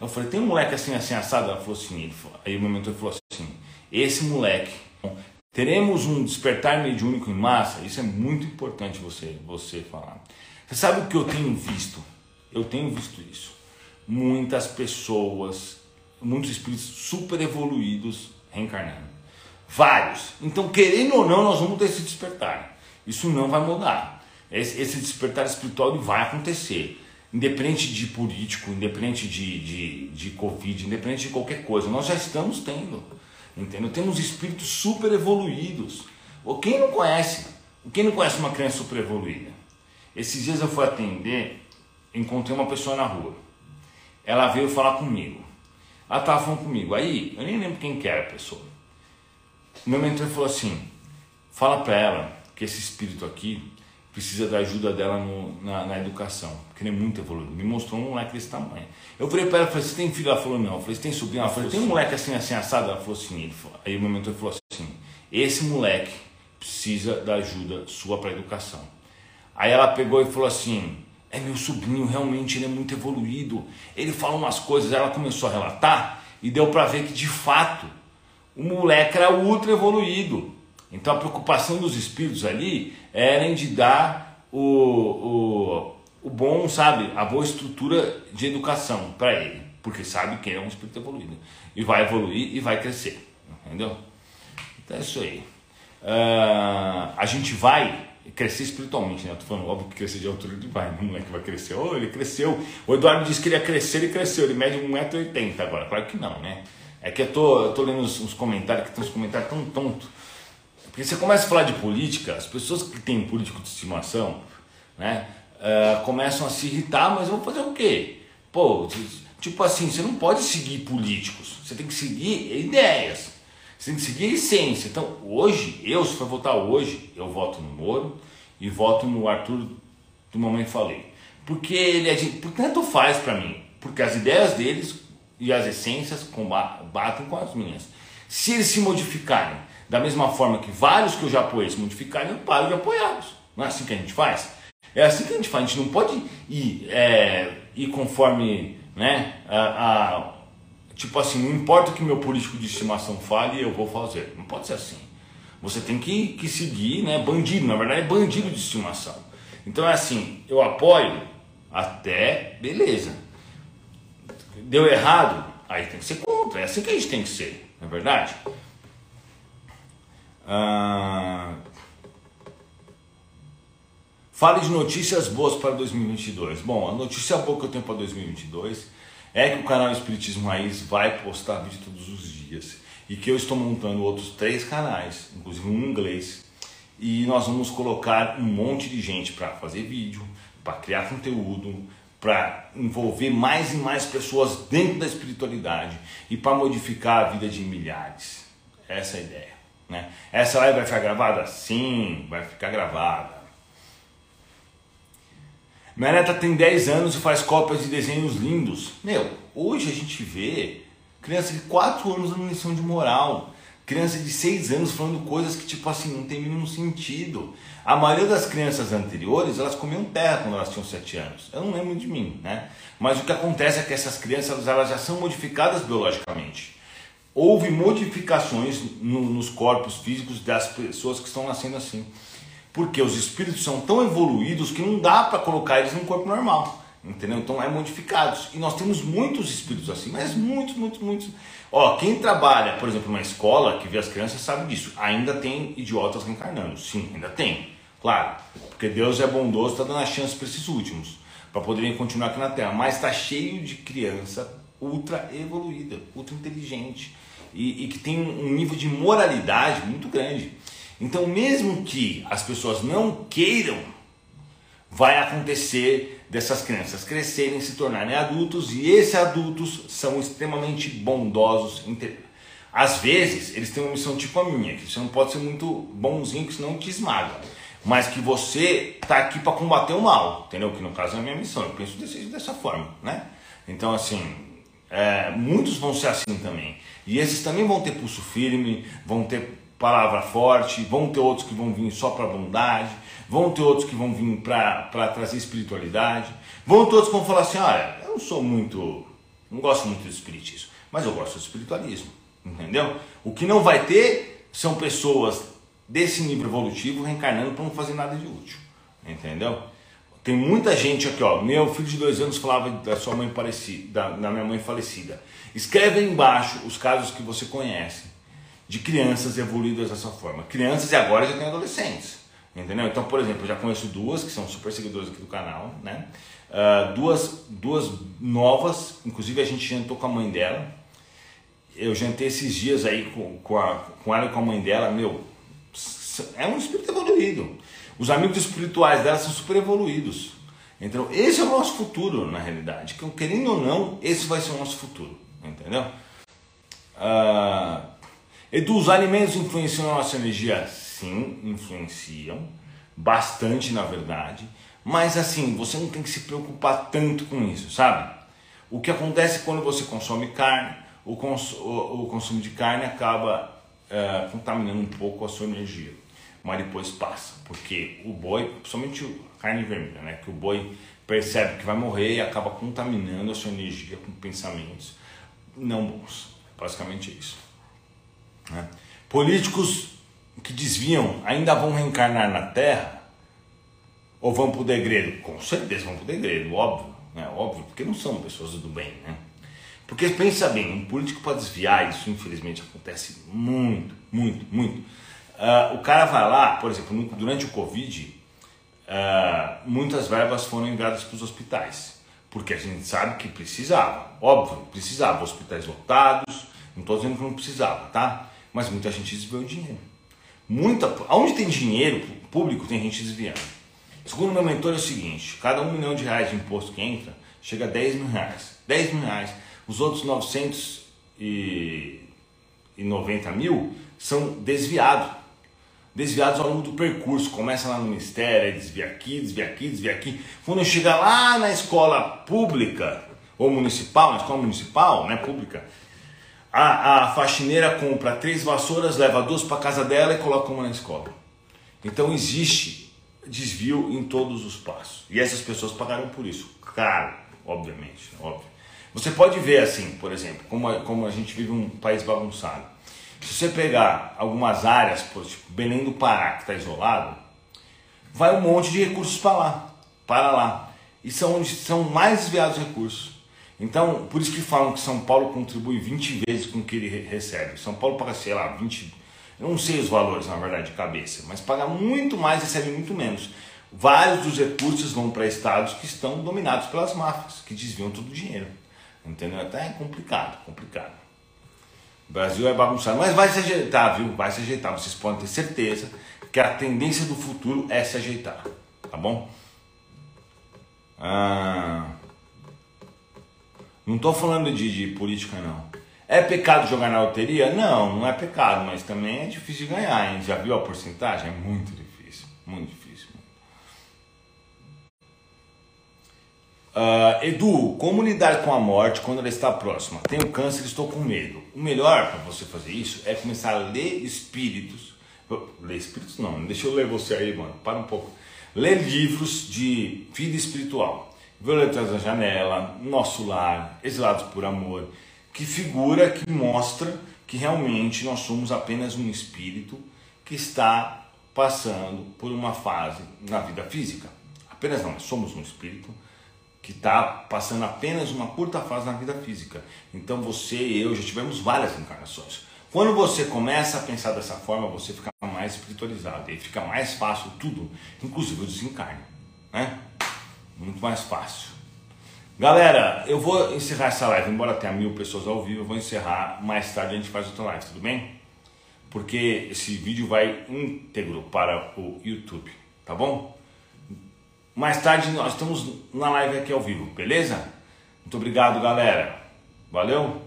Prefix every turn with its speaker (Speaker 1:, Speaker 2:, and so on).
Speaker 1: Eu falei, tem um moleque assim, assim, assado? Ela falou assim, falou, aí o meu mentor falou assim, esse moleque, teremos um despertar mediúnico em massa, isso é muito importante você, você falar. Você sabe o que eu tenho visto? Eu tenho visto isso. Muitas pessoas, muitos espíritos super evoluídos reencarnando. Vários. Então, querendo ou não, nós vamos ter esse despertar. Isso não vai mudar. Esse, esse despertar espiritual vai acontecer independente de político, independente de, de, de Covid, independente de qualquer coisa, nós já estamos tendo, entendeu? Temos espíritos super evoluídos. Quem não conhece? Quem não conhece uma criança super evoluída? Esses dias eu fui atender, encontrei uma pessoa na rua. Ela veio falar comigo. Ela estava falando comigo. Aí, eu nem lembro quem que era a pessoa. Meu mentor falou assim: fala para ela que esse espírito aqui precisa da ajuda dela no, na, na, educação, porque ele é muito evoluído. Me mostrou um moleque desse tamanho. Eu falei para ela, falei, você tem filho? Ela falou, não. Eu falei, você tem sobrinho? Ela falou, tem um moleque assim, assim, assado? Ela falou ele falou, aí o meu mentor falou assim, esse moleque precisa da ajuda sua para educação. Aí ela pegou e falou assim, é meu sobrinho, realmente ele é muito evoluído. Ele fala umas coisas, ela começou a relatar e deu para ver que de fato o moleque era ultra evoluído. Então a preocupação dos espíritos ali era em de dar o, o, o bom, sabe, a boa estrutura de educação para ele, porque sabe que é um espírito evoluído e vai evoluir e vai crescer, entendeu? Então é isso aí. Uh, a gente vai crescer espiritualmente, né? Eu tô falando, óbvio que crescer de altura ele vai, não é que vai crescer. Oh, ele cresceu. O Eduardo disse que ele ia crescer, ele cresceu, ele mede 1,80m agora. Claro que não, né? É que eu tô, eu tô lendo os, os comentários, que tem uns comentários tão tontos. Porque você começa a falar de política, as pessoas que têm político de estimação, né, uh, começam a se irritar, mas vão fazer o quê? Pô, tipo assim, você não pode seguir políticos, você tem que seguir ideias, você tem que seguir a essência. Então, hoje, eu, se for votar hoje, eu voto no Moro e voto no Arthur do Mamãe Falei. Porque ele é de. Tanto faz para mim, porque as ideias deles e as essências batem com as minhas. Se eles se modificarem da mesma forma que vários que eu já apoiei se modificarem, eu paro de apoiá-los. Não é assim que a gente faz? É assim que a gente faz. A gente não pode ir, é, ir conforme, né, a, a, tipo assim, não importa o que meu político de estimação fale, eu vou fazer. Não pode ser assim. Você tem que, que seguir, né, bandido, na verdade é bandido de estimação. Então é assim, eu apoio até, beleza. Deu errado, aí tem que ser contra. É assim que a gente tem que ser, não é verdade? Ah, fale de notícias boas para 2022. Bom, a notícia boa que eu tenho para 2022 é que o canal Espiritismo Raiz vai postar vídeo todos os dias e que eu estou montando outros três canais, inclusive um inglês, e nós vamos colocar um monte de gente para fazer vídeo, para criar conteúdo, para envolver mais e mais pessoas dentro da espiritualidade e para modificar a vida de milhares. Essa é a ideia. Né? Essa live vai ficar gravada? Sim, vai ficar gravada. Minha neta tem 10 anos e faz cópias de desenhos lindos. Meu, hoje a gente vê criança de 4 anos dando lição de moral. Criança de 6 anos falando coisas que, tipo assim, não tem mínimo sentido. A maioria das crianças anteriores, elas comiam terra quando elas tinham 7 anos. Eu não lembro de mim, né? Mas o que acontece é que essas crianças, elas já são modificadas biologicamente houve modificações no, nos corpos físicos das pessoas que estão nascendo assim. Porque os espíritos são tão evoluídos que não dá para colocar eles num corpo normal. Entendeu? Então é modificados. E nós temos muitos espíritos assim, mas muitos, muitos, muitos. Ó, quem trabalha, por exemplo, numa escola que vê as crianças sabe disso. Ainda tem idiotas reencarnando. Sim, ainda tem. Claro. Porque Deus é bondoso, está dando a chance para esses últimos. Para poderem continuar aqui na Terra. Mas está cheio de criança ultra evoluída, ultra inteligente e, e que tem um nível de moralidade muito grande. Então, mesmo que as pessoas não queiram, vai acontecer dessas crianças crescerem, se tornarem adultos e esses adultos são extremamente bondosos. Às vezes, eles têm uma missão tipo a minha, que você não pode ser muito bonzinho, que senão te esmaga. Mas que você está aqui para combater o mal, entendeu? Que no caso é a minha missão, eu penso desse, dessa forma, né? Então, assim, é, muitos vão ser assim também. E esses também vão ter pulso firme, vão ter palavra forte, vão ter outros que vão vir só para bondade, vão ter outros que vão vir para trazer espiritualidade, vão ter outros que vão falar assim: olha, eu não sou muito. Não gosto muito do espiritismo, mas eu gosto do espiritualismo, entendeu? O que não vai ter são pessoas desse nível evolutivo reencarnando para não fazer nada de útil, entendeu? Tem muita gente aqui, ó. Meu filho de dois anos falava da sua mãe parecida, da, minha mãe falecida. Escreve aí embaixo os casos que você conhece de crianças evoluídas dessa forma. Crianças e agora já tem adolescentes. Entendeu? Então, por exemplo, eu já conheço duas que são super seguidores aqui do canal, né? Uh, duas, duas novas, inclusive a gente jantou com a mãe dela. Eu jantei esses dias aí com, com, a, com ela e com a mãe dela, meu, é um espírito evoluído. Os amigos espirituais dela são super evoluídos. Então, esse é o nosso futuro, na realidade. Querendo ou não, esse vai ser o nosso futuro. Entendeu? Uh, Edu, os alimentos influenciam a nossa energia? Sim, influenciam. Bastante, na verdade. Mas assim, você não tem que se preocupar tanto com isso, sabe? O que acontece quando você consome carne, o, cons o, o consumo de carne acaba uh, contaminando um pouco a sua energia mas depois passa, porque o boi, principalmente a carne vermelha, né, que o boi percebe que vai morrer e acaba contaminando a sua energia com pensamentos não bons. Basicamente isso. Né? Políticos que desviam ainda vão reencarnar na Terra ou vão para o degredo? Com certeza vão para o degredo, óbvio, né? óbvio, porque não são pessoas do bem, né? Porque pensa bem, um político para desviar, isso infelizmente acontece muito, muito, muito Uh, o cara vai lá, por exemplo, durante o Covid, uh, muitas verbas foram enviadas para os hospitais, porque a gente sabe que precisava, óbvio, precisava, hospitais lotados, não estou dizendo que não precisava, tá? Mas muita gente desviou dinheiro. Muita, onde tem dinheiro público, tem gente desviando. Segundo meu mentor é o seguinte, cada um milhão de reais de imposto que entra, chega a 10 mil reais. 10 mil reais. Os outros 990 mil são desviados desviados ao longo do percurso. Começa lá no ministério, desvia aqui, desvia aqui, desvia aqui. Quando chega lá na escola pública ou municipal, na escola municipal, né, pública, a, a faxineira compra três vassouras, leva duas para casa dela e coloca uma na escola. Então existe desvio em todos os passos. E essas pessoas pagaram por isso. Caro, obviamente, óbvio. Você pode ver assim, por exemplo, como a, como a gente vive um país bagunçado. Se você pegar algumas áreas, por, tipo Belém do Pará, que está isolado, vai um monte de recursos para lá, para lá. E são onde são mais desviados recursos. Então, por isso que falam que São Paulo contribui 20 vezes com o que ele recebe. São Paulo paga, sei lá, 20. Eu não sei os valores, na verdade, de cabeça, mas paga muito mais recebe muito menos. Vários dos recursos vão para estados que estão dominados pelas máfias, que desviam todo o dinheiro. Entendeu? Até é complicado, complicado. Brasil é bagunçado, mas vai se ajeitar, viu? Vai se ajeitar. Vocês podem ter certeza que a tendência do futuro é se ajeitar, tá bom? Ah, não estou falando de, de, política, não. É pecado jogar na loteria? Não, não é pecado, mas também é difícil de ganhar, hein? Já viu a porcentagem? É muito difícil, muito difícil. Uh, Edu, como lidar com a morte quando ela está próxima? Tenho câncer, estou com medo. O melhor para você fazer isso é começar a ler espíritos. Ler espíritos não, deixa eu ler você aí, mano. Para um pouco. Ler livros de vida espiritual. Violetas da Janela, Nosso Lar, Exilados por Amor, que figura, que mostra que realmente nós somos apenas um espírito que está passando por uma fase na vida física. Apenas não, somos um espírito que está passando apenas uma curta fase na vida física. Então você e eu já tivemos várias encarnações. Quando você começa a pensar dessa forma, você fica mais espiritualizado e fica mais fácil tudo, inclusive o desencarne, né? Muito mais fácil. Galera, eu vou encerrar essa live, embora tenha mil pessoas ao vivo, eu vou encerrar mais tarde a gente faz outra live, tudo bem? Porque esse vídeo vai íntegro para o YouTube, tá bom? Mais tarde nós estamos na live aqui ao vivo, beleza? Muito obrigado, galera. Valeu?